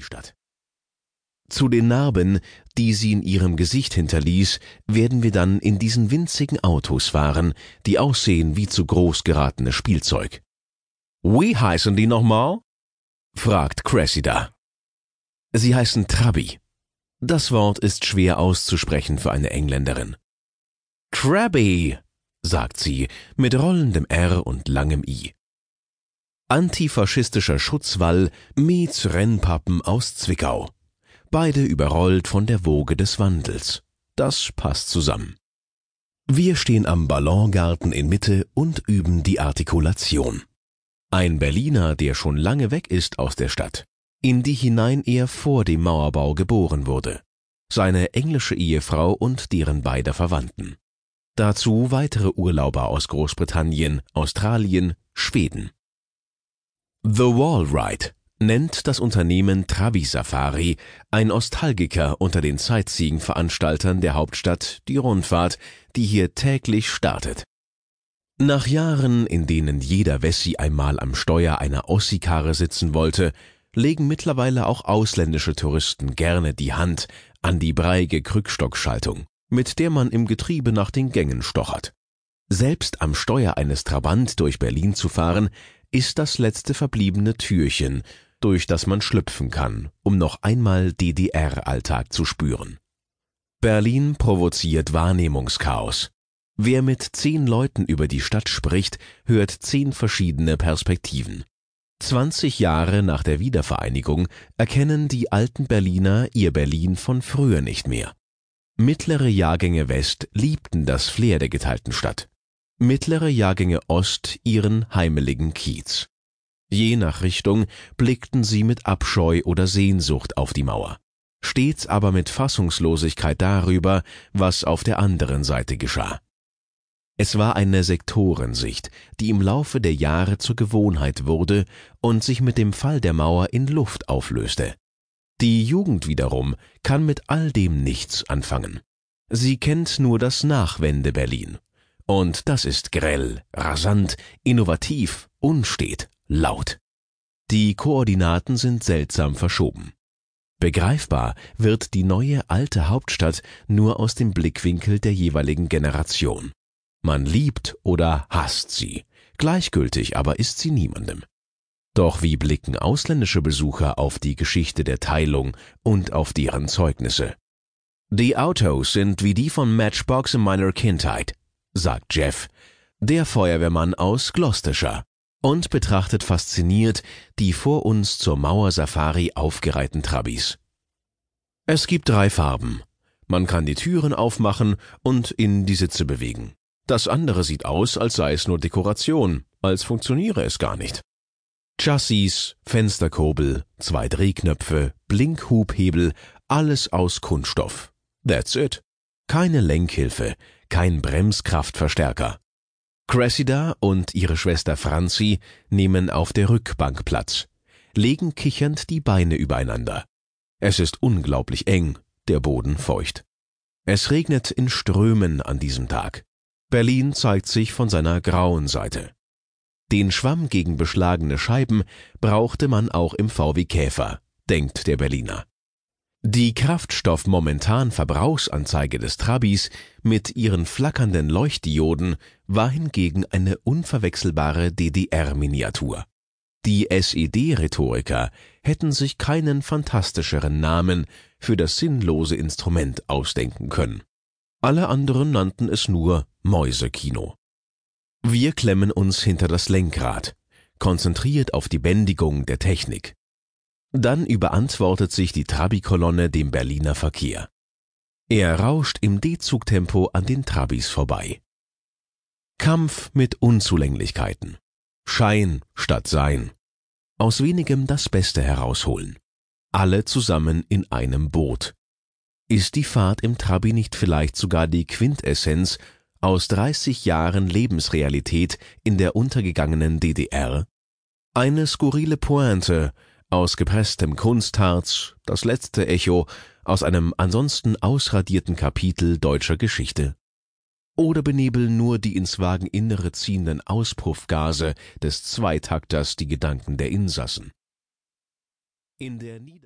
die Stadt. Zu den Narben, die sie in ihrem Gesicht hinterließ, werden wir dann in diesen winzigen Autos fahren, die aussehen wie zu groß geratenes Spielzeug. Wie heißen die nochmal? fragt Cressida. Sie heißen Trabi. Das Wort ist schwer auszusprechen für eine Engländerin. Krabby, sagt sie mit rollendem R und langem I. Antifaschistischer Schutzwall meets Rennpappen aus Zwickau. Beide überrollt von der Woge des Wandels. Das passt zusammen. Wir stehen am Ballongarten in Mitte und üben die Artikulation. Ein Berliner, der schon lange weg ist aus der Stadt, in die hinein er vor dem Mauerbau geboren wurde, seine englische Ehefrau und deren beider Verwandten. Dazu weitere Urlauber aus Großbritannien, Australien, Schweden. The Wall Ride nennt das Unternehmen Trabi Safari, ein Ostalgiker unter den Sightseeing-Veranstaltern der Hauptstadt, die Rundfahrt, die hier täglich startet. Nach Jahren, in denen jeder Wessi einmal am Steuer einer Ossi-Karre sitzen wollte, legen mittlerweile auch ausländische Touristen gerne die Hand an die breiige Krückstockschaltung, mit der man im Getriebe nach den Gängen stochert. Selbst am Steuer eines Trabant durch Berlin zu fahren, ist das letzte verbliebene Türchen, durch das man schlüpfen kann, um noch einmal DDR-Alltag zu spüren. Berlin provoziert Wahrnehmungschaos. Wer mit zehn Leuten über die Stadt spricht, hört zehn verschiedene Perspektiven. 20 Jahre nach der Wiedervereinigung erkennen die alten Berliner ihr Berlin von früher nicht mehr. Mittlere Jahrgänge West liebten das Flair der geteilten Stadt. Mittlere Jahrgänge Ost ihren heimeligen Kiez. Je nach Richtung blickten sie mit Abscheu oder Sehnsucht auf die Mauer, stets aber mit Fassungslosigkeit darüber, was auf der anderen Seite geschah. Es war eine Sektorensicht, die im Laufe der Jahre zur Gewohnheit wurde und sich mit dem Fall der Mauer in Luft auflöste. Die Jugend wiederum kann mit all dem nichts anfangen. Sie kennt nur das Nachwende-Berlin. Und das ist grell, rasant, innovativ, unstet, laut. Die Koordinaten sind seltsam verschoben. Begreifbar wird die neue alte Hauptstadt nur aus dem Blickwinkel der jeweiligen Generation. Man liebt oder hasst sie, gleichgültig aber ist sie niemandem. Doch wie blicken ausländische Besucher auf die Geschichte der Teilung und auf deren Zeugnisse? Die Autos sind wie die von Matchbox in meiner Kindheit, sagt Jeff, der Feuerwehrmann aus Gloucestershire, und betrachtet fasziniert die vor uns zur Mauersafari aufgereihten Trabis. Es gibt drei Farben. Man kann die Türen aufmachen und in die Sitze bewegen. Das andere sieht aus, als sei es nur Dekoration, als funktioniere es gar nicht. Chassis, Fensterkurbel, zwei Drehknöpfe, Blinkhubhebel, alles aus Kunststoff. That's it. Keine Lenkhilfe, kein Bremskraftverstärker. Cressida und ihre Schwester Franzi nehmen auf der Rückbank Platz, legen kichernd die Beine übereinander. Es ist unglaublich eng, der Boden feucht. Es regnet in Strömen an diesem Tag. Berlin zeigt sich von seiner grauen Seite. Den Schwamm gegen beschlagene Scheiben brauchte man auch im VW Käfer, denkt der Berliner. Die Kraftstoff-Momentan-Verbrauchsanzeige des Trabis mit ihren flackernden Leuchtdioden war hingegen eine unverwechselbare DDR-Miniatur. Die SED-Rhetoriker hätten sich keinen fantastischeren Namen für das sinnlose Instrument ausdenken können. Alle anderen nannten es nur Mäusekino. Wir klemmen uns hinter das Lenkrad, konzentriert auf die Bändigung der Technik. Dann überantwortet sich die Trabi-Kolonne dem Berliner Verkehr. Er rauscht im D-Zugtempo an den Trabis vorbei. Kampf mit Unzulänglichkeiten. Schein statt Sein. Aus wenigem das Beste herausholen. Alle zusammen in einem Boot. Ist die Fahrt im Trabi nicht vielleicht sogar die Quintessenz aus 30 Jahren Lebensrealität in der untergegangenen DDR? Eine skurrile Pointe aus gepresstem Kunstharz, das letzte Echo aus einem ansonsten ausradierten Kapitel deutscher Geschichte. Oder benebeln nur die ins Wageninnere ziehenden Auspuffgase des Zweitakters die Gedanken der Insassen? In der Nieder